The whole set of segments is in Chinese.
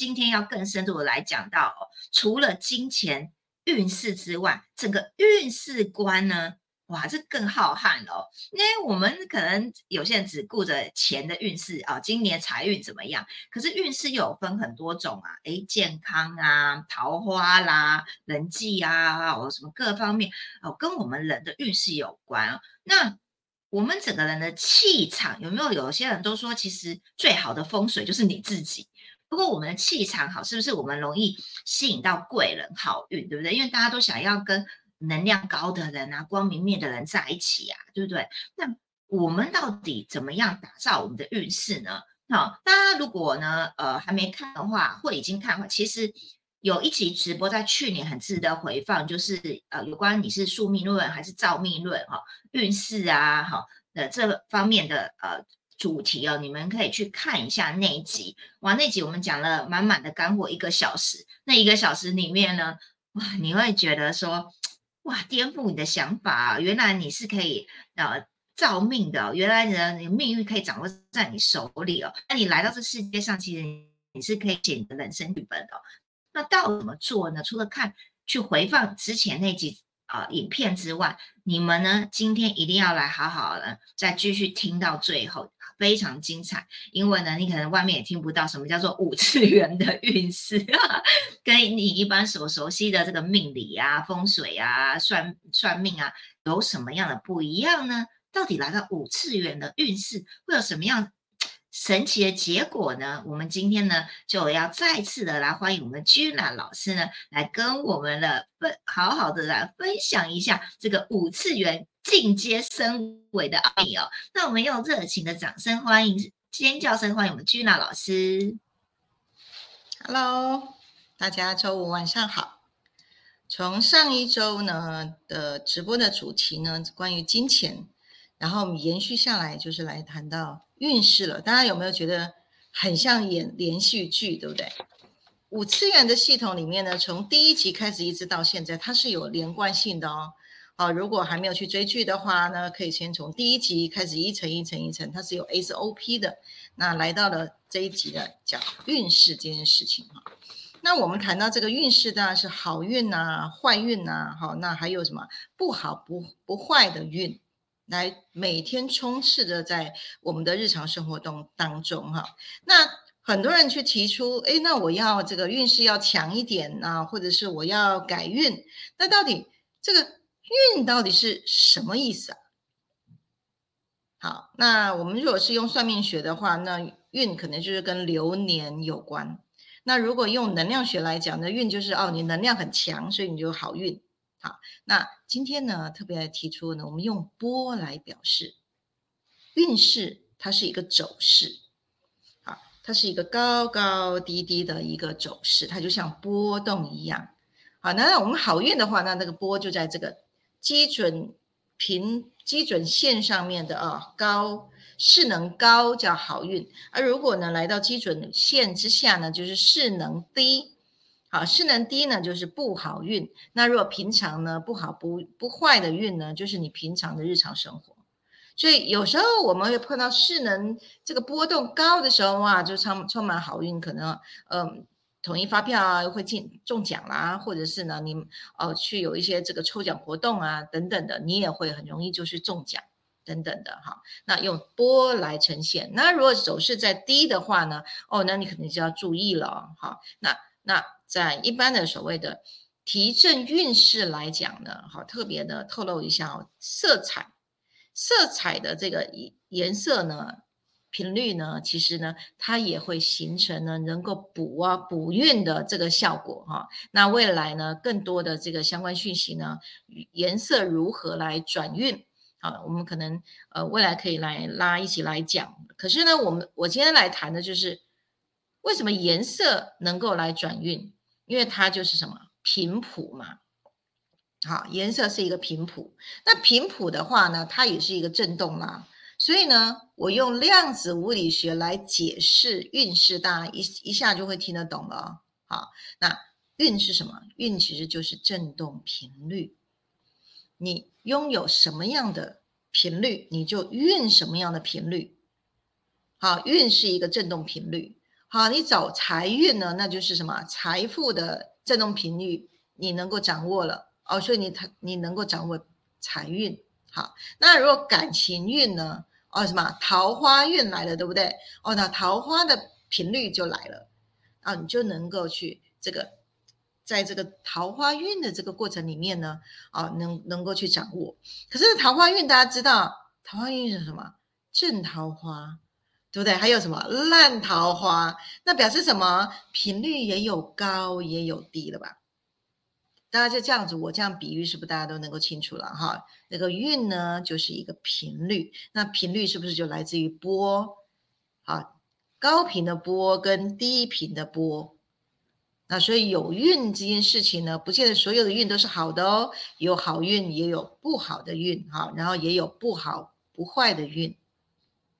今天要更深入的来讲到，除了金钱运势之外，整个运势观呢？哇，这更浩瀚哦！因为我们可能有些人只顾着钱的运势啊，今年财运怎么样？可是运势又有分很多种啊，诶，健康啊，桃花啦，人际啊，哦，什么各方面哦，跟我们人的运势有关。那我们整个人的气场有没有？有些人都说，其实最好的风水就是你自己。如果我们的气场好，是不是我们容易吸引到贵人好运，对不对？因为大家都想要跟。能量高的人啊，光明面的人在一起啊，对不对？那我们到底怎么样打造我们的运势呢？好，大家如果呢，呃，还没看的话，或已经看的话，其实有一集直播在去年很值得回放，就是呃，有关你是宿命论还是造命论哈，运势啊，哈的这方面的呃主题哦，你们可以去看一下那一集。哇，那集我们讲了满满的干货，一个小时，那一个小时里面呢，哇，你会觉得说。哇！颠覆你的想法，原来你是可以呃造命的，原来呢，你命运可以掌握在你手里哦。那你来到这世界上，其实你是可以写你的人生剧本的。那到底怎么做呢？除了看去回放之前那集啊影片之外，你们呢今天一定要来好好的再继续听到最后。非常精彩，因为呢，你可能外面也听不到什么叫做五次元的运势，跟你一般所熟悉的这个命理啊、风水啊、算算命啊，有什么样的不一样呢？到底来到五次元的运势会有什么样？神奇的结果呢？我们今天呢就要再次的来欢迎我们居然老师呢，来跟我们的分好好的来分享一下这个五次元进阶升维的奥秘哦。那我们用热情的掌声欢迎、尖叫声欢迎我们居娜老师。Hello，大家周五晚上好。从上一周呢的直播的主题呢，关于金钱，然后我们延续下来就是来谈到。运势了，大家有没有觉得很像演连续剧，对不对？五次元的系统里面呢，从第一集开始一直到现在，它是有连贯性的哦。好，如果还没有去追剧的话呢，可以先从第一集开始一层一层一层，它是有 SOP 的。那来到了这一集的讲运势这件事情哈。那我们谈到这个运势，当然是好运呐、坏运呐，好，那还有什么不好不不坏的运？来每天充斥着在我们的日常生活当当中哈，那很多人去提出，哎，那我要这个运势要强一点啊，或者是我要改运，那到底这个运到底是什么意思啊？好，那我们如果是用算命学的话，那运可能就是跟流年有关。那如果用能量学来讲呢，运就是哦，你能量很强，所以你就好运。好，那今天呢，特别提出呢，我们用波来表示运势，它是一个走势，啊，它是一个高高低低的一个走势，它就像波动一样。好，那我们好运的话，那那个波就在这个基准平基准线上面的啊，高势能高叫好运，而如果呢来到基准线之下呢，就是势能低。好，势能低呢，就是不好运。那如果平常呢，不好不不坏的运呢，就是你平常的日常生活。所以有时候我们会碰到势能这个波动高的时候，哇，就充充满好运，可能嗯，统一发票啊会进中奖啦，或者是呢，你哦去有一些这个抽奖活动啊等等的，你也会很容易就是中奖等等的哈。那用波来呈现。那如果走势在低的话呢，哦，那你肯定就要注意了哈。那那。在一般的所谓的提振运势来讲呢，好特别的透露一下哦，色彩，色彩的这个颜色呢，频率呢，其实呢，它也会形成呢能够补啊补运的这个效果哈。那未来呢，更多的这个相关讯息呢，颜色如何来转运啊？我们可能呃未来可以来拉一起来讲。可是呢，我们我今天来谈的就是为什么颜色能够来转运。因为它就是什么频谱嘛，好，颜色是一个频谱。那频谱的话呢，它也是一个振动啦。所以呢，我用量子物理学来解释运势，大家一一下就会听得懂了。好，那运是什么？运其实就是振动频率。你拥有什么样的频率，你就运什么样的频率。好，运是一个振动频率。好，你找财运呢，那就是什么财富的振动频率，你能够掌握了哦，所以你他你能够掌握财运。好，那如果感情运呢？哦，什么桃花运来了，对不对？哦，那桃花的频率就来了啊，你就能够去这个，在这个桃花运的这个过程里面呢，啊，能能够去掌握。可是桃花运大家知道，桃花运是什么？正桃花。对不对？还有什么烂桃花？那表示什么？频率也有高也有低了吧？大家就这样子，我这样比喻，是不是大家都能够清楚了哈？那个运呢，就是一个频率，那频率是不是就来自于波？好，高频的波跟低频的波。那所以有运这件事情呢，不见得所有的运都是好的哦，有好运也有不好的运哈，然后也有不好不坏的运。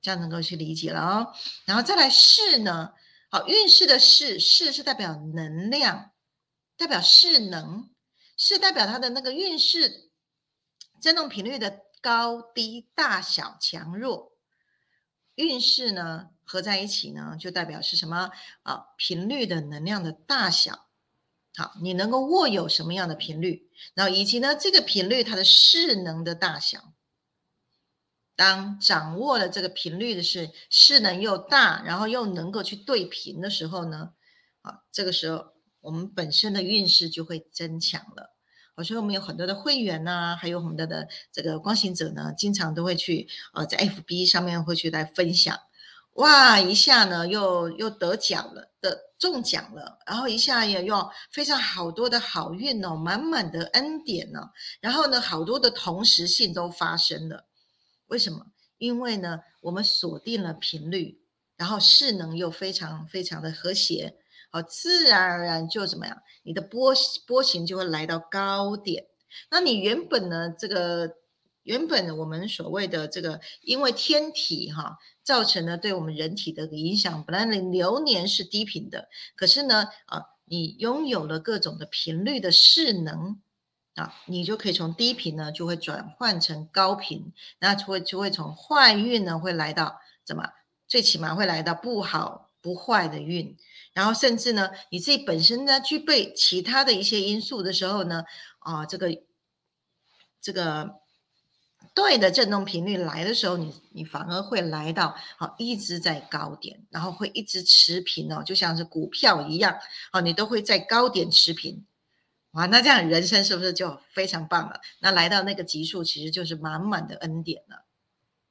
这样能够去理解了哦，然后再来势呢？好，运势的势，势是代表能量，代表势能，是代表它的那个运势振动频率的高低、大小、强弱。运势呢合在一起呢，就代表是什么啊？频率的能量的大小。好，你能够握有什么样的频率，然后以及呢这个频率它的势能的大小。当掌握了这个频率的是势能又大，然后又能够去对频的时候呢，啊，这个时候我们本身的运势就会增强了。所以我们有很多的会员呐，还有很多的这个光行者呢，经常都会去呃在 FB 上面会去来分享，哇，一下呢又又得奖了，的中奖了，然后一下也又非常好多的好运哦，满满的恩典呢，然后呢好多的同时性都发生了。为什么？因为呢，我们锁定了频率，然后势能又非常非常的和谐，好，自然而然就怎么样？你的波波形就会来到高点。那你原本呢？这个原本我们所谓的这个，因为天体哈造成了对我们人体的影响，本来你流年是低频的，可是呢，啊，你拥有了各种的频率的势能。啊，你就可以从低频呢，就会转换成高频，那就会就会从坏运呢，会来到怎么？最起码会来到不好不坏的运，然后甚至呢，你自己本身呢具备其他的一些因素的时候呢，啊，这个这个对的振动频率来的时候，你你反而会来到好一直在高点，然后会一直持平哦，就像是股票一样，哦，你都会在高点持平。哇，那这样人生是不是就非常棒了？那来到那个级数，其实就是满满的恩典了。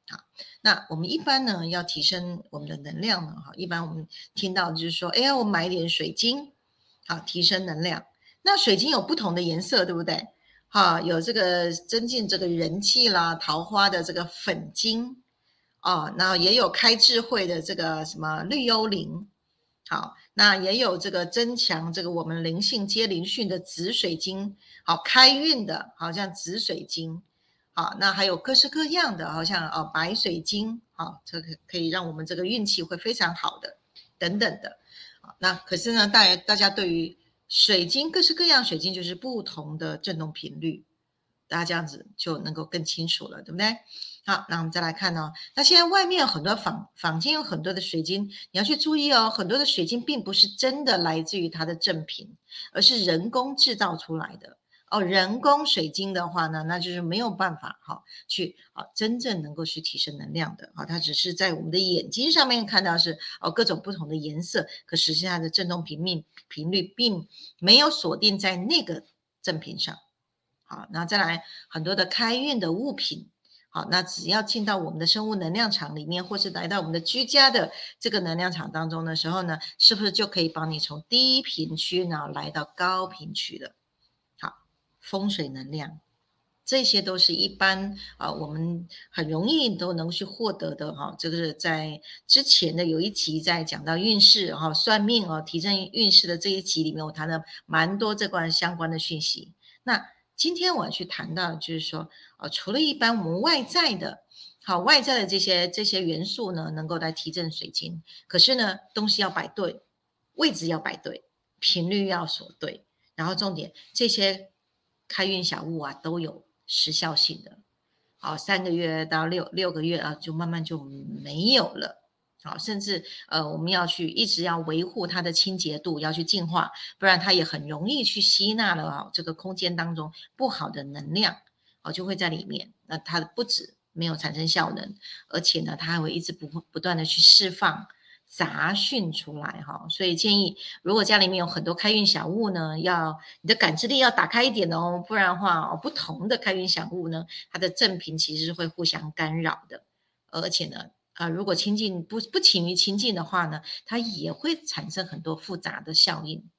好，那我们一般呢要提升我们的能量呢，哈，一般我们听到就是说，哎呀，我买点水晶，好，提升能量。那水晶有不同的颜色，对不对？哈，有这个增进这个人气啦、桃花的这个粉晶，哦，那也有开智慧的这个什么绿幽灵，好。那也有这个增强这个我们灵性接灵讯的紫水晶，好开运的，好像紫水晶，啊，那还有各式各样的，好像哦白水晶，好，这个可以让我们这个运气会非常好的，等等的，那可是呢，大大家对于水晶各式各样水晶就是不同的振动频率，大家这样子就能够更清楚了，对不对？好，那我们再来看哦。那现在外面很多坊坊间有很多的水晶，你要去注意哦。很多的水晶并不是真的来自于它的正品，而是人工制造出来的哦。人工水晶的话呢，那就是没有办法哈去啊真正能够去提升能量的啊。它只是在我们的眼睛上面看到是哦各种不同的颜色，可实际上的振动频率频率并没有锁定在那个正品上。好，那再来很多的开运的物品。好，那只要进到我们的生物能量场里面，或是来到我们的居家的这个能量场当中的时候呢，是不是就可以帮你从低频区呢来到高频区了？风水能量，这些都是一般啊，我们很容易都能去获得的哈。这个是在之前的有一集在讲到运势哈，算命哦，提升运势的这一集里面，我谈了蛮多这关相关的讯息。那今天我要去谈到，就是说，呃，除了一般我们外在的，好外在的这些这些元素呢，能够来提振水晶，可是呢，东西要摆对，位置要摆对，频率要锁对，然后重点这些开运小物啊，都有时效性的，好，三个月到六六个月啊，就慢慢就没有了，好，甚至呃，我们要去一直要维护它的清洁度，要去净化，不然它也很容易去吸纳了啊这个空间当中不好的能量，哦，就会在里面。那它不止没有产生效能，而且呢，它还会一直不不断的去释放杂讯出来哈。所以建议，如果家里面有很多开运小物呢，要你的感知力要打开一点哦，不然的话，不同的开运小物呢，它的正频其实是会互相干扰的，而且呢。啊，如果亲近不不勤于亲近的话呢，它也会产生很多复杂的效应。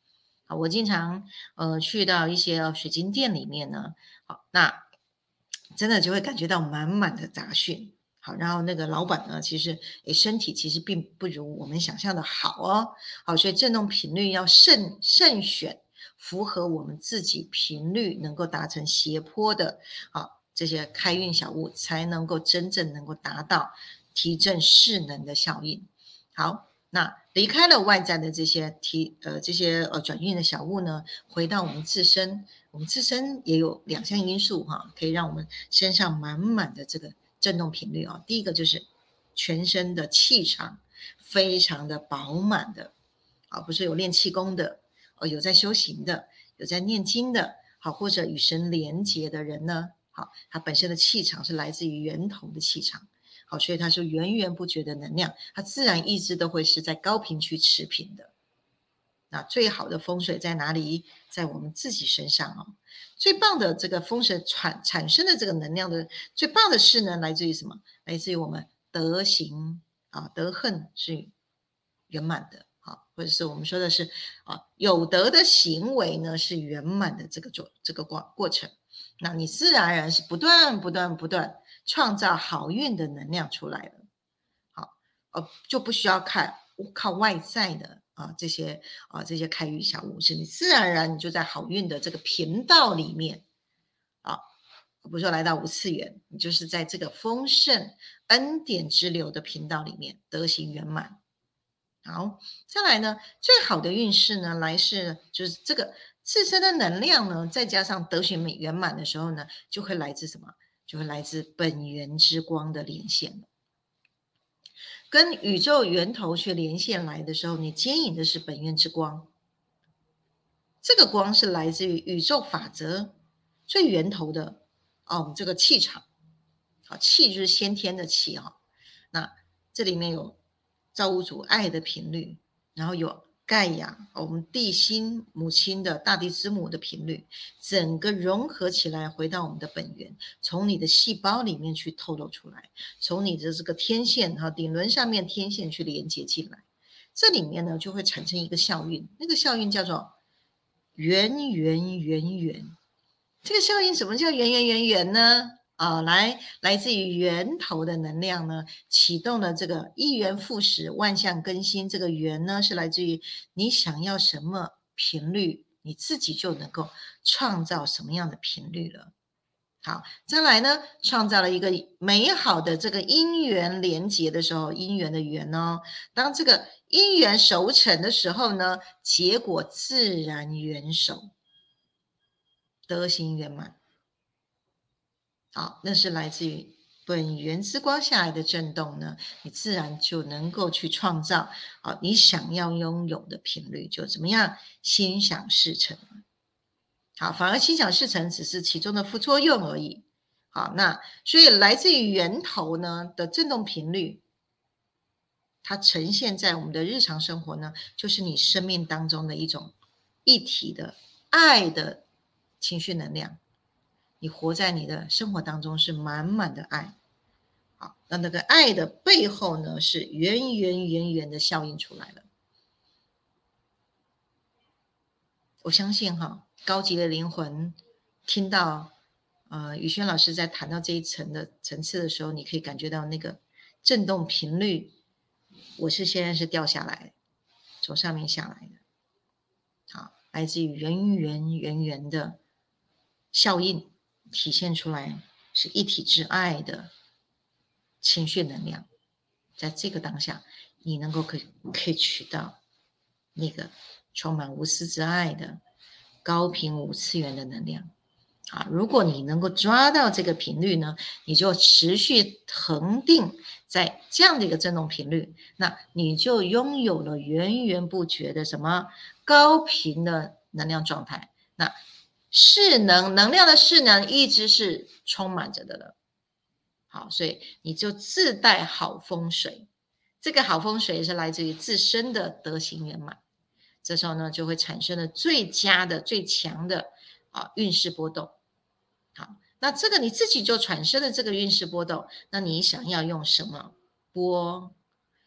啊，我经常呃去到一些水晶店里面呢，好，那真的就会感觉到满满的杂讯。好，然后那个老板呢，其实诶身体其实并不如我们想象的好哦。好，所以振动频率要慎慎选，符合我们自己频率能够达成斜坡的，好这些开运小物，才能够真正能够达到。提振势能的效应。好，那离开了外在的这些提呃这些呃转运的小物呢，回到我们自身，我们自身也有两项因素哈，可以让我们身上满满的这个振动频率啊。第一个就是全身的气场非常的饱满的，啊，不是有练气功的，哦，有在修行的，有在念经的，好，或者与神连结的人呢，好，他本身的气场是来自于源头的气场。好，所以他是源源不绝的能量，他自然意志都会是在高频区持平的。那最好的风水在哪里？在我们自己身上哦。最棒的这个风水产产生的这个能量的最棒的事呢来自于什么？来自于我们德行啊，德恨是圆满的啊，或者是我们说的是啊，有德的行为呢是圆满的这个做这个过过程。那你自然而然是不断不断不断。创造好运的能量出来了，好，呃，就不需要看靠外在的啊这些啊这些开运小物是你自然而然你就在好运的这个频道里面啊，不是说来到五次元，你就是在这个丰盛恩典之流的频道里面德行圆满。好，再来呢，最好的运势呢，来是就是这个自身的能量呢，再加上德行美圆满的时候呢，就会来自什么？就会来自本源之光的连线了，跟宇宙源头去连线来的时候，你牵引的是本源之光。这个光是来自于宇宙法则最源头的哦，这个气场，好气就是先天的气哈。那这里面有造物主爱的频率，然后有。盖亚，我们地心母亲的大地之母的频率，整个融合起来，回到我们的本源，从你的细胞里面去透露出来，从你的这个天线哈顶轮上面天线去连接进来，这里面呢就会产生一个效应，那个效应叫做圆圆圆圆。这个效应什么叫圆圆圆圆呢？啊，来来自于源头的能量呢，启动了这个一元复始、万象更新。这个源呢，是来自于你想要什么频率，你自己就能够创造什么样的频率了。好，再来呢，创造了一个美好的这个因缘连接的时候，因缘的缘哦，当这个因缘熟成的时候呢，结果自然圆熟，德行圆满。好，那是来自于本源之光下来的震动呢，你自然就能够去创造好你想要拥有的频率，就怎么样心想事成。好，反而心想事成只是其中的副作用而已。好，那所以来自于源头呢的振动频率，它呈现在我们的日常生活呢，就是你生命当中的一种一体的爱的情绪能量。你活在你的生活当中是满满的爱，好，那那个爱的背后呢，是源源源源的效应出来了。我相信哈，高级的灵魂听到呃宇轩老师在谈到这一层的层次的时候，你可以感觉到那个震动频率，我是现在是掉下来，从上面下来的，好，来自于源源源源的效应。体现出来是一体之爱的情绪能量，在这个当下，你能够可以可以取到那个充满无私之爱的高频五次元的能量。啊，如果你能够抓到这个频率呢，你就持续恒定在这样的一个振动频率，那你就拥有了源源不绝的什么高频的能量状态。那势能能量的势能一直是充满着的了。好，所以你就自带好风水，这个好风水是来自于自身的德行圆满。这时候呢，就会产生了最佳的、最强的啊运势波动。好，那这个你自己就产生了这个运势波动，那你想要用什么波？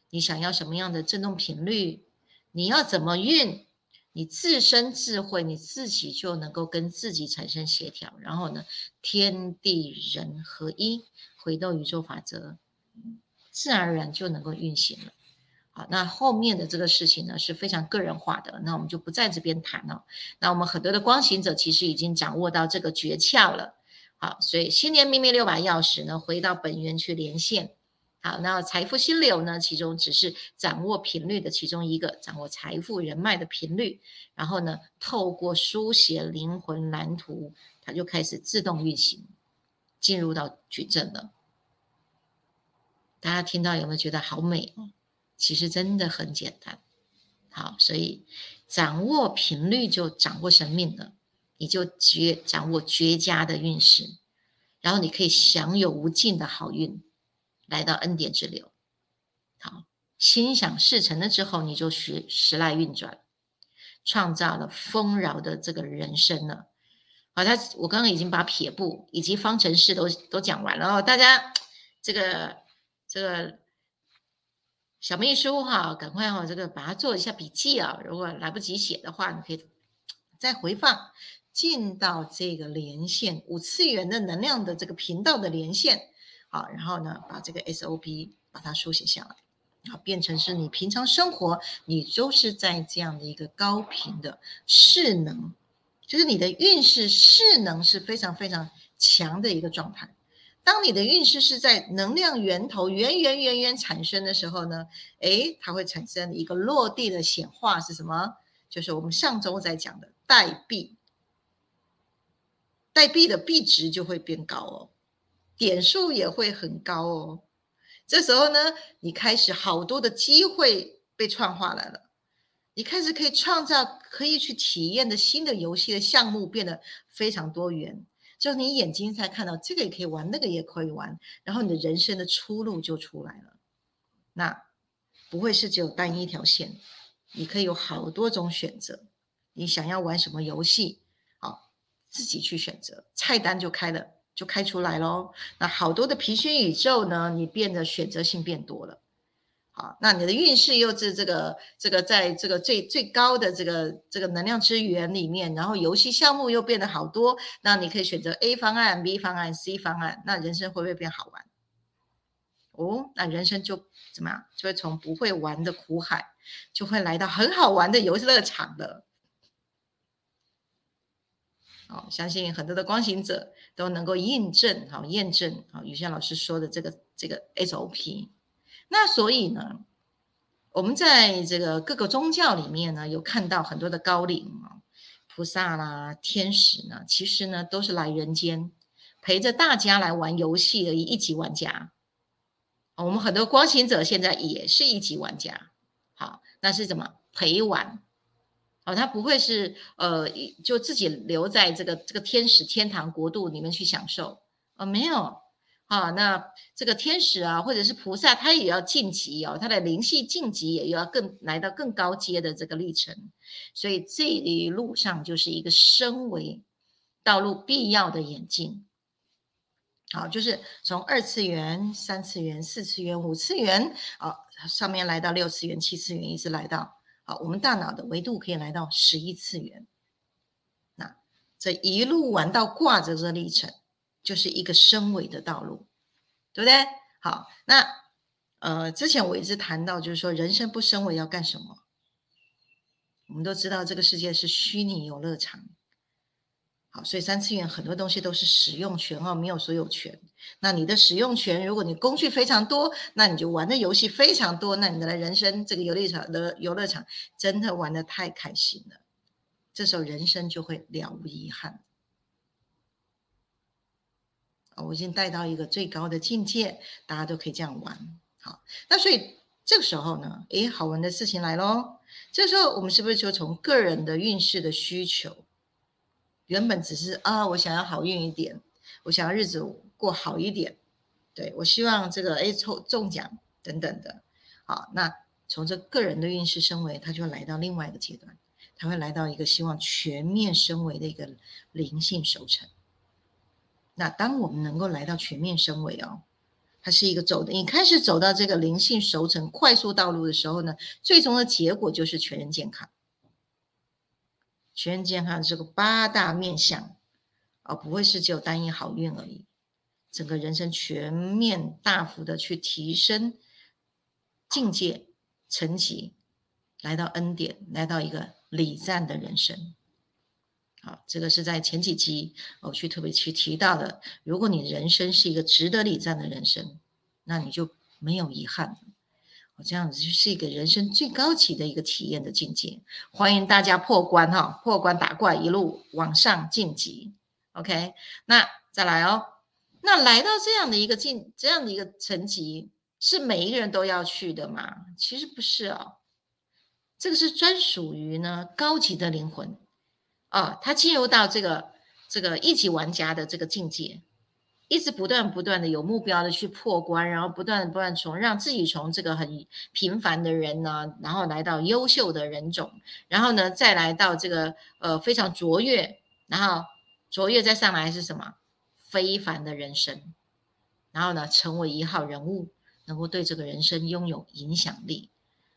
你想要什么样的振动频率？你要怎么运？你自身智慧，你自己就能够跟自己产生协调，然后呢，天地人合一，回到宇宙法则，自然而然就能够运行了。好，那后面的这个事情呢是非常个人化的，那我们就不在这边谈了。那我们很多的光行者其实已经掌握到这个诀窍了。好，所以新年秘密六把钥匙呢，回到本源去连线。好，那财富心流呢，其中只是掌握频率的其中一个，掌握财富人脉的频率，然后呢，透过书写灵魂蓝图，它就开始自动运行，进入到矩阵了。大家听到有没有觉得好美？其实真的很简单，好，所以掌握频率就掌握生命了，你就绝掌握绝佳的运势，然后你可以享有无尽的好运，来到恩典之流。好，心想事成了之后，你就时时来运转，创造了丰饶的这个人生了。好，他我刚刚已经把撇步以及方程式都都讲完了哦，大家这个这个。小秘书哈，赶快哈，这个把它做一下笔记啊。如果来不及写的话，你可以再回放进到这个连线五次元的能量的这个频道的连线，好，然后呢，把这个 SOP 把它书写下来，好，变成是你平常生活你就是在这样的一个高频的势能，就是你的运势势能是非常非常强的一个状态。当你的运势是在能量源头源源源源产生的时候呢，诶，它会产生一个落地的显化是什么？就是我们上周在讲的代币，代币的币值就会变高哦，点数也会很高哦。这时候呢，你开始好多的机会被创化来了，你开始可以创造可以去体验的新的游戏的项目变得非常多元。就你眼睛才看到这个也可以玩，那个也可以玩，然后你的人生的出路就出来了。那不会是只有单一条线，你可以有好多种选择。你想要玩什么游戏，好，自己去选择，菜单就开了，就开出来喽。那好多的平行宇宙呢，你变得选择性变多了。好，那你的运势又是这个这个在这个最最高的这个这个能量之源里面，然后游戏项目又变得好多，那你可以选择 A 方案、B 方案、C 方案，那人生会不会变好玩？哦，那人生就怎么样？就会从不会玩的苦海，就会来到很好玩的游乐场了。好，相信很多的光行者都能够印证，好验证，好雨轩老师说的这个这个 SOP。那所以呢，我们在这个各个宗教里面呢，有看到很多的高龄啊、菩萨啦、天使呢，其实呢都是来人间陪着大家来玩游戏的一级玩家。我们很多光行者现在也是一级玩家。好，那是怎么陪玩？哦，他不会是呃，就自己留在这个这个天使天堂国度里面去享受啊，没有。啊，那这个天使啊，或者是菩萨，他也要晋级哦，他的灵系晋级也要更来到更高阶的这个历程，所以这一路上就是一个升维道路必要的演进。好，就是从二次元、三次元、四次元、五次元，啊，上面来到六次元、七次元，一直来到好，我们大脑的维度可以来到十一次元。那这一路玩到挂着这历程。就是一个升维的道路，对不对？好，那呃，之前我一直谈到，就是说人生不升维要干什么？我们都知道这个世界是虚拟游乐场，好，所以三次元很多东西都是使用权哦，没有所有权。那你的使用权，如果你工具非常多，那你就玩的游戏非常多，那你的人生这个游乐场的游乐场真的玩的太开心了，这时候人生就会了无遗憾。啊，我已经带到一个最高的境界，大家都可以这样玩。好，那所以这个时候呢，诶，好玩的事情来喽。这时候我们是不是就从个人的运势的需求，原本只是啊，我想要好运一点，我想要日子过好一点，对我希望这个诶抽中奖等等的。好，那从这个人的运势升维，他就来到另外一个阶段，他会来到一个希望全面升维的一个灵性熟成。那当我们能够来到全面升维哦，它是一个走的，你开始走到这个灵性熟成快速道路的时候呢，最终的结果就是全人健康。全人健康这个八大面相，而不会是只有单一好运而已，整个人生全面大幅的去提升境界层级，来到恩典，来到一个礼赞的人生。好，这个是在前几集我去特别去提到的。如果你人生是一个值得礼赞的人生，那你就没有遗憾。我这样子就是一个人生最高级的一个体验的境界。欢迎大家破关哈，破关打怪，一路往上晋级。OK，那再来哦。那来到这样的一个境，这样的一个层级，是每一个人都要去的吗？其实不是哦，这个是专属于呢高级的灵魂。啊，他进入到这个这个一级玩家的这个境界，一直不断不断的有目标的去破关，然后不断不断从让自己从这个很平凡的人呢，然后来到优秀的人种，然后呢再来到这个呃非常卓越，然后卓越再上来是什么非凡的人生，然后呢成为一号人物，能够对这个人生拥有影响力，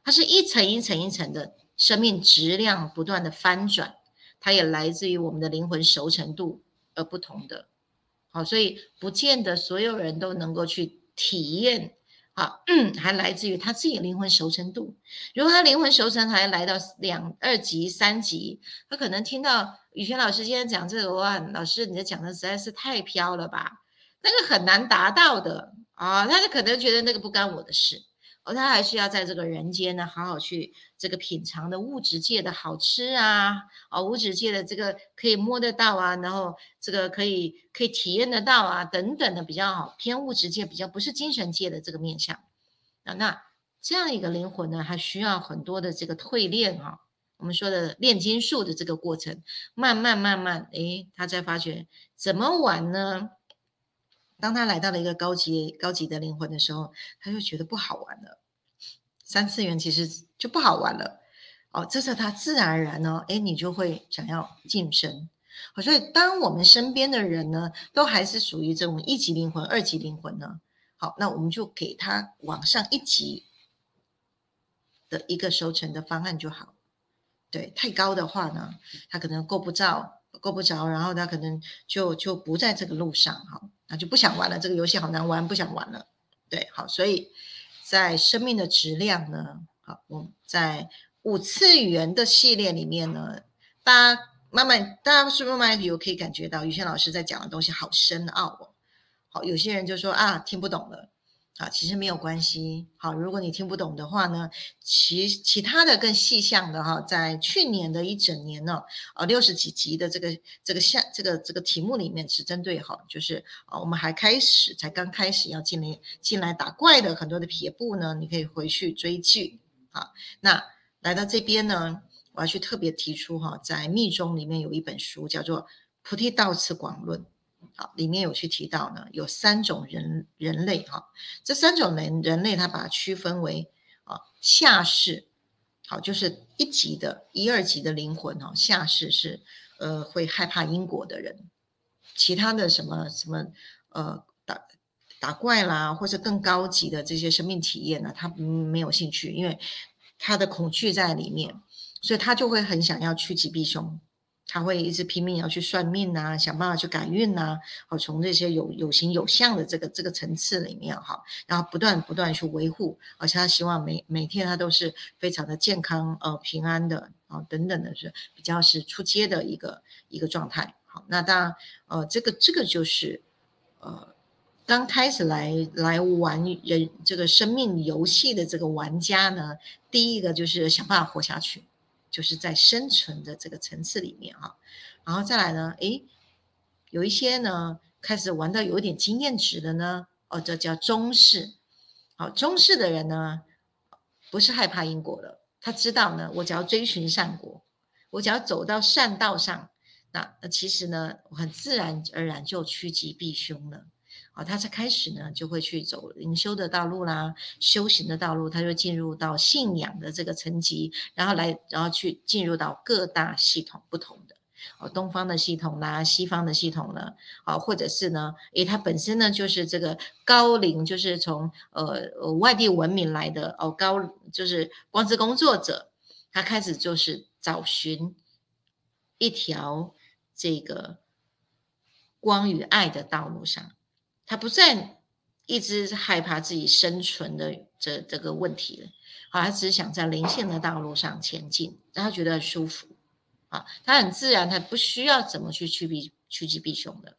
它是一层一层一层的生命质量不断的翻转。它也来自于我们的灵魂熟成度而不同的，好，所以不见得所有人都能够去体验，好，还来自于他自己灵魂熟成度。如果他灵魂熟成还来到两二级、三级，他可能听到宇轩老师今天讲这个，哇，老师你的讲的实在是太飘了吧，那个很难达到的啊，他就可能觉得那个不干我的事。而他还需要在这个人间呢，好好去这个品尝的物质界的好吃啊，啊，物质界的这个可以摸得到啊，然后这个可以可以体验得到啊，等等的比较好偏物质界，比较不是精神界的这个面相啊。那这样一个灵魂呢，还需要很多的这个淬炼啊，我们说的炼金术的这个过程，慢慢慢慢，诶，他才发觉怎么玩呢？当他来到了一个高级高级的灵魂的时候，他就觉得不好玩了。三次元其实就不好玩了。哦，这是他自然而然呢，哎，你就会想要晋升。好，所以当我们身边的人呢，都还是属于这种一级灵魂、二级灵魂呢，好，那我们就给他往上一级的一个收成的方案就好。对，太高的话呢，他可能够不着，够不着，然后他可能就就不在这个路上，哈。那就不想玩了，这个游戏好难玩，不想玩了。对，好，所以在生命的质量呢，好，我们在五次元的系列里面呢，大家慢慢，大家是不是慢慢有可以感觉到，于轩老师在讲的东西好深奥哦。好，有些人就说啊，听不懂了。啊，其实没有关系。好，如果你听不懂的话呢，其其他的更细项的哈，在去年的一整年呢，呃，六十几集的这个这个项这个这个题目里面是针对哈，就是啊，我们还开始才刚开始要进来进来打怪的很多的撇步呢，你可以回去追剧啊。那来到这边呢，我要去特别提出哈，在密宗里面有一本书叫做《菩提道次广论》。好，里面有去提到呢，有三种人人类哈，这三种人人类，他把它区分为啊下世，好，就是一级的一二级的灵魂哈，下世是呃会害怕因果的人，其他的什么什么呃打打怪啦，或者更高级的这些生命体验呢，他没有兴趣，因为他的恐惧在里面，所以他就会很想要趋吉避凶。他会一直拼命要去算命呐，想办法去改运呐，好从这些有有形有相的这个这个层次里面哈，然后不断不断去维护，而且他希望每每天他都是非常的健康呃平安的啊等等的是比较是出街的一个一个状态。好，那当然呃这个这个就是呃刚开始来来玩人这个生命游戏的这个玩家呢，第一个就是想办法活下去。就是在生存的这个层次里面哈，然后再来呢，诶，有一些呢，开始玩到有点经验值的呢，哦，这叫中式。好，中式的人呢，不是害怕因果的，他知道呢，我只要追寻善果，我只要走到善道上，那那其实呢，很自然而然就趋吉避凶了。啊，他才开始呢，就会去走灵修的道路啦，修行的道路，他就进入到信仰的这个层级，然后来，然后去进入到各大系统不同的，哦，东方的系统啦，西方的系统呢，啊，或者是呢，诶，他本身呢就是这个高龄，就是从呃外地文明来的哦，高就是光之工作者，他开始就是找寻一条这个光与爱的道路上。他不再一直害怕自己生存的这这个问题了，好，他只想在灵性的道路上前进，让他觉得舒服，啊，他很自然，他不需要怎么去趋避趋吉避凶的，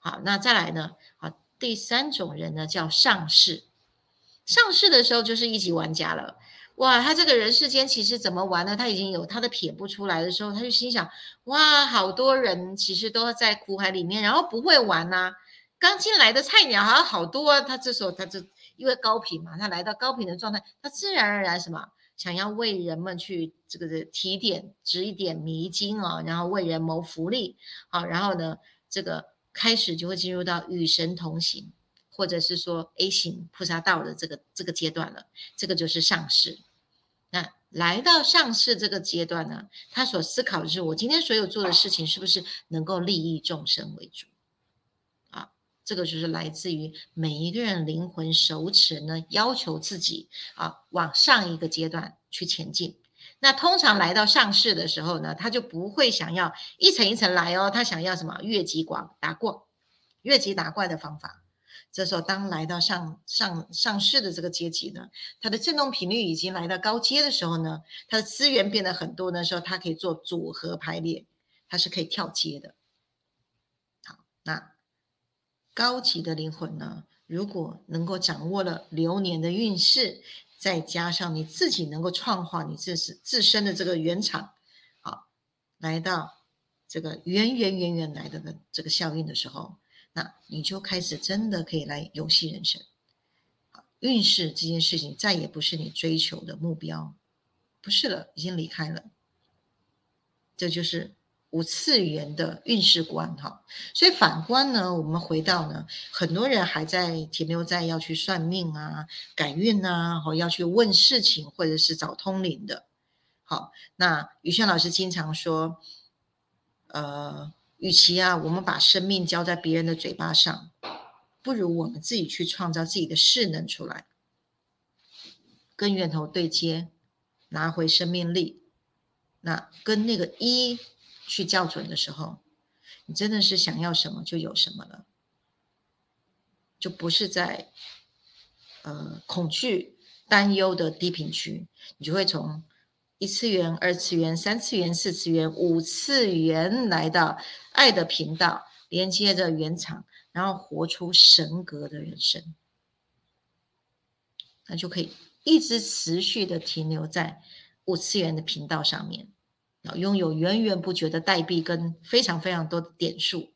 好，那再来呢，好，第三种人呢叫上市，上市的时候就是一级玩家了，哇，他这个人世间其实怎么玩呢？他已经有他的撇不出来的时候，他就心想，哇，好多人其实都在苦海里面，然后不会玩呐。刚进来的菜鸟好像好多，啊他这时候他就因为高频嘛，他来到高频的状态，他自然而然什么想要为人们去这个提点指点迷津啊，然后为人谋福利啊，然后呢，这个开始就会进入到与神同行，或者是说 A 型菩萨道的这个这个阶段了，这个就是上市。那来到上市这个阶段呢，他所思考的是我今天所有做的事情是不是能够利益众生为主。这个就是来自于每一个人灵魂手持呢，要求自己啊往上一个阶段去前进。那通常来到上市的时候呢，他就不会想要一层一层来哦，他想要什么越级广打过，越级打怪的方法。这时候当来到上上上市的这个阶级呢，它的振动频率已经来到高阶的时候呢，它的资源变得很多的时候，它可以做组合排列，它是可以跳阶的。好，那。高级的灵魂呢，如果能够掌握了流年的运势，再加上你自己能够创化你自是自身的这个原厂，好，来到这个源源源源来的的这个效应的时候，那你就开始真的可以来游戏人生。运势这件事情再也不是你追求的目标，不是了，已经离开了。这就是。五次元的运势观，哈，所以反观呢，我们回到呢，很多人还在停留在要去算命啊、改运啊，或要去问事情，或者是找通灵的。好，那宇轩老师经常说，呃，与其啊，我们把生命交在别人的嘴巴上，不如我们自己去创造自己的势能出来，跟源头对接，拿回生命力，那跟那个一。去校准的时候，你真的是想要什么就有什么了，就不是在呃恐惧、担忧的低频区，你就会从一次元、二次元、三次元、四次元、五次元来到爱的频道，连接着原厂，然后活出神格的人生，那就可以一直持续的停留在五次元的频道上面。拥有源源不绝的代币跟非常非常多的点数，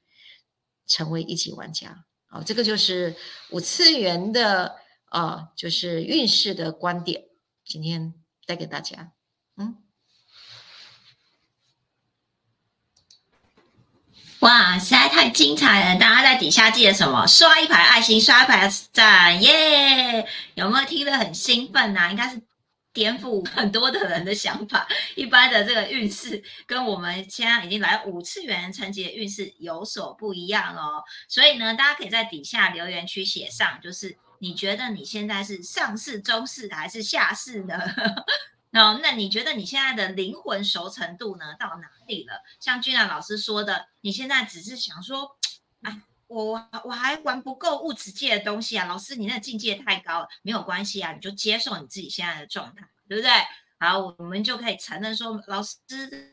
成为一级玩家啊！这个就是五次元的啊，就是运势的观点，今天带给大家。嗯，哇，实在太精彩了！大家在底下记得什么？刷一排爱心，刷一排赞，耶！有没有听得很兴奋呢？应该是。颠覆很 多的人的想法，一般的这个运势跟我们现在已经来五次元层级的运势有所不一样哦。所以呢，大家可以在底下留言区写上，就是你觉得你现在是上市、中市还是下市呢？那 那你觉得你现在的灵魂熟成度呢到哪里了？像君然老师说的，你现在只是想说，哎，我我还玩不够物质界的东西啊，老师你那境界太高了，没有关系啊，你就接受你自己现在的状态，对不对？好，我们就可以承认说，老师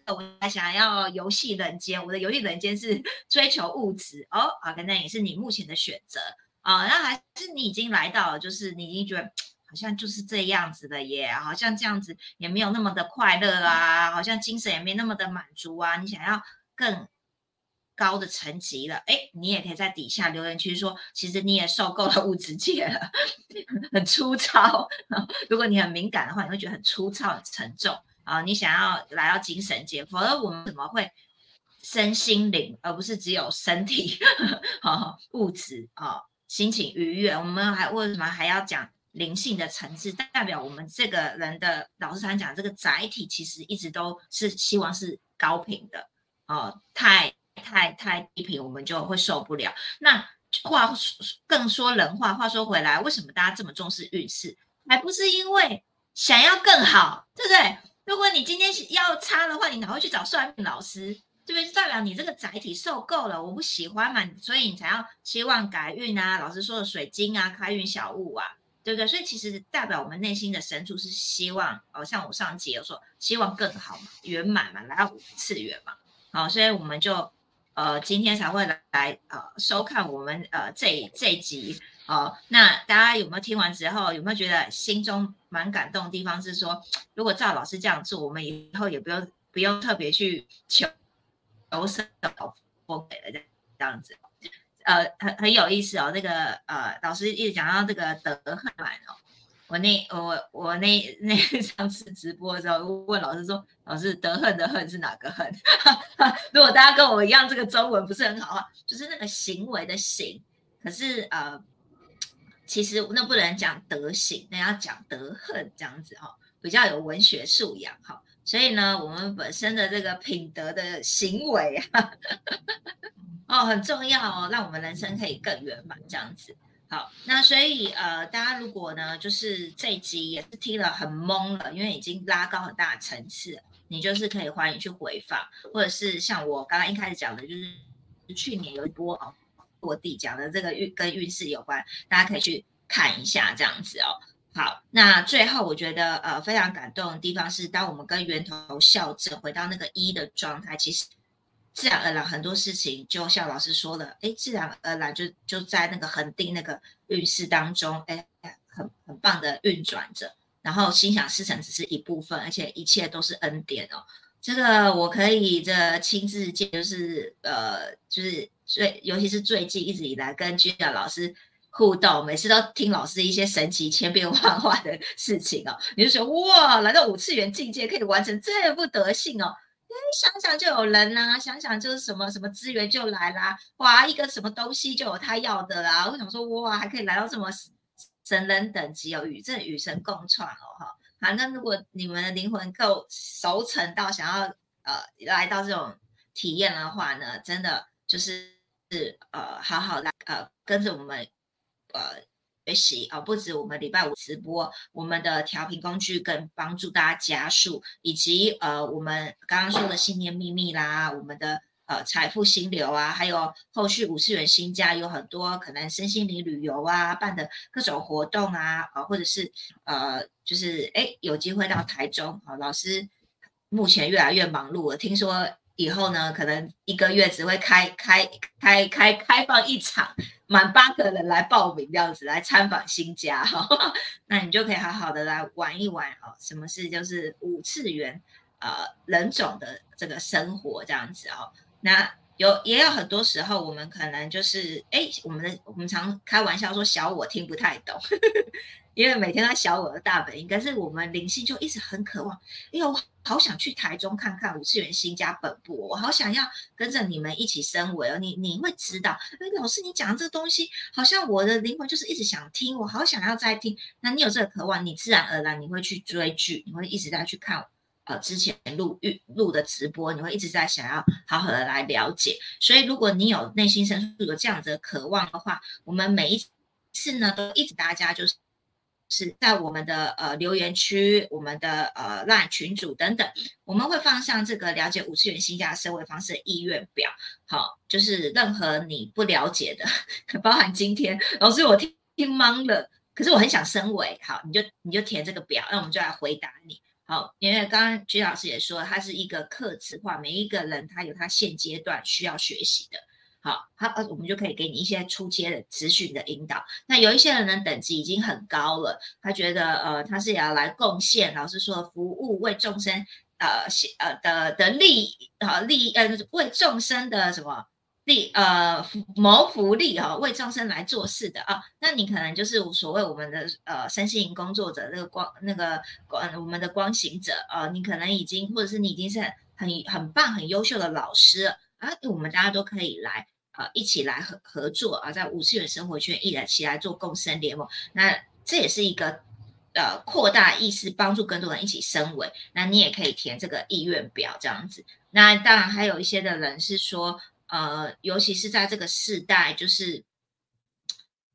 我还想要游戏人间，我的游戏人间是 追求物质哦，啊，那也是你目前的选择啊，那还是你已经来到了，就是你已经觉得好像就是这样子的耶，好像这样子也没有那么的快乐啊，好像精神也没那么的满足啊，你想要更。高的层级了，哎，你也可以在底下留言区说，其实你也受够了物质界了，很粗糙。如果你很敏感的话，你会觉得很粗糙、很沉重啊。你想要来到精神界，否则我们怎么会身心灵，而不是只有身体、物质啊？心情愉悦，我们还为什么还要讲灵性的层次？代表我们这个人的老师常讲，这个载体其实一直都是希望是高频的哦，太太太低频，我们就会受不了。那话更说人话，话说回来，为什么大家这么重视运势？还不是因为想要更好，对不对？如果你今天要差的话，你哪会去找算命老师？这边就代表你这个载体受够了，我不喜欢嘛，所以你才要希望改运啊。老师说的水晶啊，开运小物啊，对不对？所以其实代表我们内心的深处是希望，哦，像我上集有说，希望更好嘛，圆满嘛，来到五次元嘛。好，所以我们就呃今天才会来呃收看我们呃这这集哦。那大家有没有听完之后，有没有觉得心中蛮感动的地方？是说，如果赵老师这样做，我们以后也不用不用特别去求。都是我给了这这样子，呃，很很有意思哦。那个呃，老师一直讲到这个德恨版哦。我那我我那那上次直播的时候问老师说，老师德恨的恨是哪个恨？如果大家跟我一样，这个中文不是很好啊，就是那个行为的行。可是呃，其实那不能讲德行，那要讲德恨这样子哈，比较有文学素养哈。所以呢，我们本身的这个品德的行为啊，哦，很重要哦，让我们人生可以更圆满这样子。好，那所以呃，大家如果呢，就是这一集也是听了很懵了，因为已经拉高很大的层次，你就是可以欢迎去回放，或者是像我刚刚一开始讲的，就是去年有一波哦，落地讲的这个运跟运势有关，大家可以去看一下这样子哦。好，那最后我觉得呃非常感动的地方是，当我们跟源头校正，回到那个一的状态，其实自然而然很多事情就像老师说的，哎，自然而然就就在那个恒定那个运势当中，哎，很很棒的运转着。然后心想事成只是一部分，而且一切都是恩典哦。这个我可以这亲自见，就是呃，就是最尤其是最近一直以来跟居雅老师。互动，每次都听老师一些神奇千变万化的事情哦，你就说哇，来到五次元境界可以完成这副德性哦，哎，想想就有人啦，想想就是什么什么资源就来啦，哇，一个什么东西就有他要的啦，我想说哇，还可以来到这么神人等级哦，与这与神共创哦，哈，好，那如果你们的灵魂够熟成到想要呃来到这种体验的话呢，真的就是是呃好好来呃跟着我们。呃，学习啊，不止我们礼拜五直播，我们的调频工具更帮助大家加速，以及呃，我们刚刚说的信念秘密啦，我们的呃财富心流啊，还有后续五次元新家有很多可能身心灵旅游啊，办的各种活动啊，啊，或者是呃，就是哎有机会到台中啊，老师目前越来越忙碌了，听说。以后呢，可能一个月只会开开开开开放一场，满八个人来报名这样子来参访新家哈，那你就可以好好的来玩一玩哦。什么是就是五次元呃人种的这个生活这样子哦。那有也有很多时候，我们可能就是哎，我们的我们常开玩笑说小我听不太懂。因为每天在小我的大本营，可是我们灵性就一直很渴望。哎呦，好想去台中看看五次元新家本部，我好想要跟着你们一起升维哦。你你会知道，哎，老师你讲这个东西，好像我的灵魂就是一直想听，我好想要再听。那你有这个渴望，你自然而然你会去追剧，你会一直在去看呃之前录预录的直播，你会一直在想要好好的来了解。所以如果你有内心深处有这样子的渴望的话，我们每一次呢都一直大家就是。是在我们的呃留言区、我们的呃 LINE 群组等等，我们会放上这个了解五次元新家社会方式的意愿表。好，就是任何你不了解的，包含今天老师我听听懵了，可是我很想升维，好，你就你就填这个表，那我们就来回答你。好，因为刚刚居老师也说，它是一个课词化，每一个人他有他现阶段需要学习的。好，好，呃，我们就可以给你一些初阶的咨询的引导。那有一些人呢，等级已经很高了，他觉得，呃，他是要来贡献，老师说服务，为众生，呃，呃的的利，啊利，呃，为众生的什么利呃谋福利哈，为众生来做事的啊，那你可能就是所谓我们的呃身心灵工作者那个光那个光我们的光行者啊，你可能已经或者是你已经是很很棒很优秀的老师啊，我们大家都可以来呃一起来合合作啊，在五次元生活圈一来起来做共生联盟，那这也是一个呃扩大意识，帮助更多人一起升维，那你也可以填这个意愿表这样子，那当然还有一些的人是说。呃，尤其是在这个时代，就是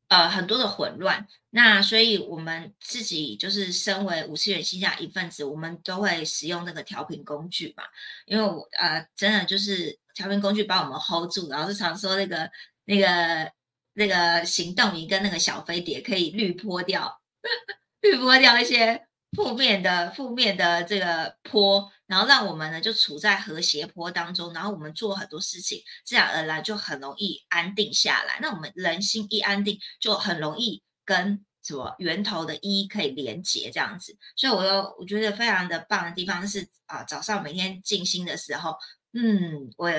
呃很多的混乱，那所以我们自己就是身为五次元星下一份子，我们都会使用那个调频工具嘛，因为我呃真的就是调频工具把我们 hold 住，然后是常说那个那个那个行动仪跟那个小飞碟可以滤波掉，滤波掉一些。负面的负面的这个坡，然后让我们呢就处在和谐坡当中，然后我们做很多事情，自然而然就很容易安定下来。那我们人心一安定，就很容易跟什么源头的一可以连接这样子。所以，我又我觉得非常的棒的地方是啊，早上每天静心的时候，嗯，我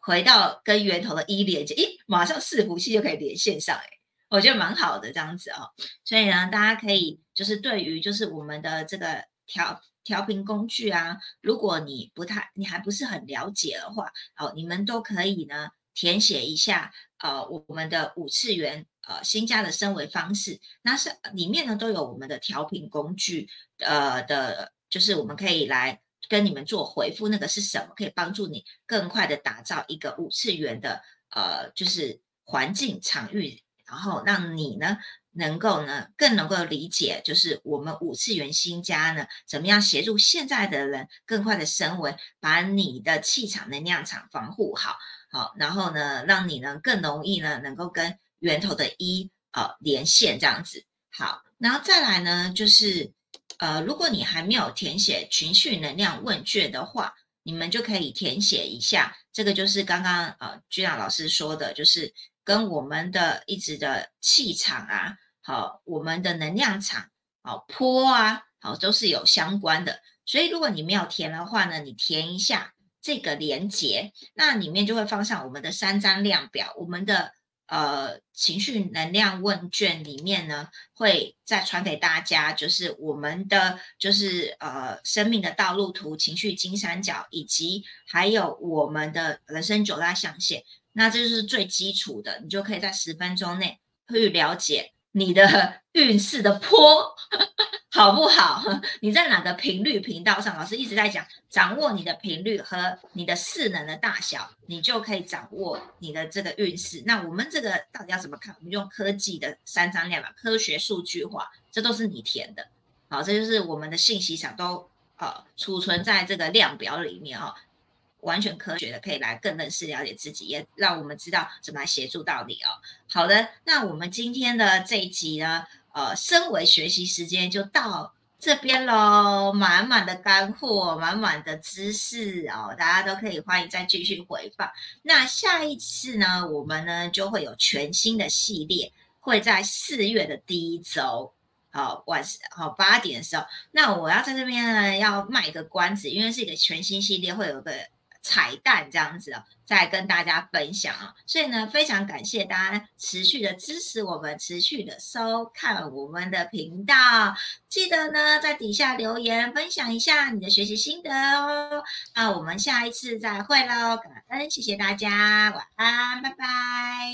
回到跟源头的一连接，咦，马上四呼吸就可以连线上，哎。我觉得蛮好的这样子哦，所以呢，大家可以就是对于就是我们的这个调调频工具啊，如果你不太你还不是很了解的话，哦，你们都可以呢填写一下呃我们的五次元呃新加的升维方式，那是里面呢都有我们的调频工具呃的，就是我们可以来跟你们做回复，那个是什么可以帮助你更快的打造一个五次元的呃就是环境场域。然后让你呢，能够呢，更能够理解，就是我们五次元新家呢，怎么样协助现在的人更快的升维，把你的气场能量场防护好，好，然后呢，让你呢更容易呢，能够跟源头的一呃连线这样子。好，然后再来呢，就是呃，如果你还没有填写情绪能量问卷的话，你们就可以填写一下。这个就是刚刚呃居长老师说的，就是。跟我们的一直的气场啊，好，我们的能量场，好，坡啊，好，都是有相关的。所以如果你没有填的话呢，你填一下这个连接，那里面就会放上我们的三张量表，我们的呃情绪能量问卷里面呢，会再传给大家，就是我们的就是呃生命的道路图、情绪金三角，以及还有我们的人生九大象限。那这就是最基础的，你就可以在十分钟内去了解你的 运势的坡 好不好？你在哪个频率频道上？老师一直在讲，掌握你的频率和你的势能的大小，你就可以掌握你的这个运势。那我们这个到底要怎么看？我们用科技的三张量表，科学数据化，这都是你填的。好，这就是我们的信息场都呃储存在这个量表里面啊。完全科学的，可以来更认识、了解自己，也让我们知道怎么来协助到你哦。好的，那我们今天的这一集呢，呃，身为学习时间就到这边喽，满满的干货，满满的知识哦，大家都可以欢迎再继续回放。那下一次呢，我们呢就会有全新的系列，会在四月的第一周，好晚好八点的时候。那我要在这边呢要卖个关子，因为是一个全新系列，会有个。彩蛋这样子哦，再跟大家分享啊，所以呢，非常感谢大家持续的支持我们，持续的收看我们的频道，记得呢在底下留言分享一下你的学习心得哦。那我们下一次再会喽，感恩，谢谢大家，晚安，拜拜。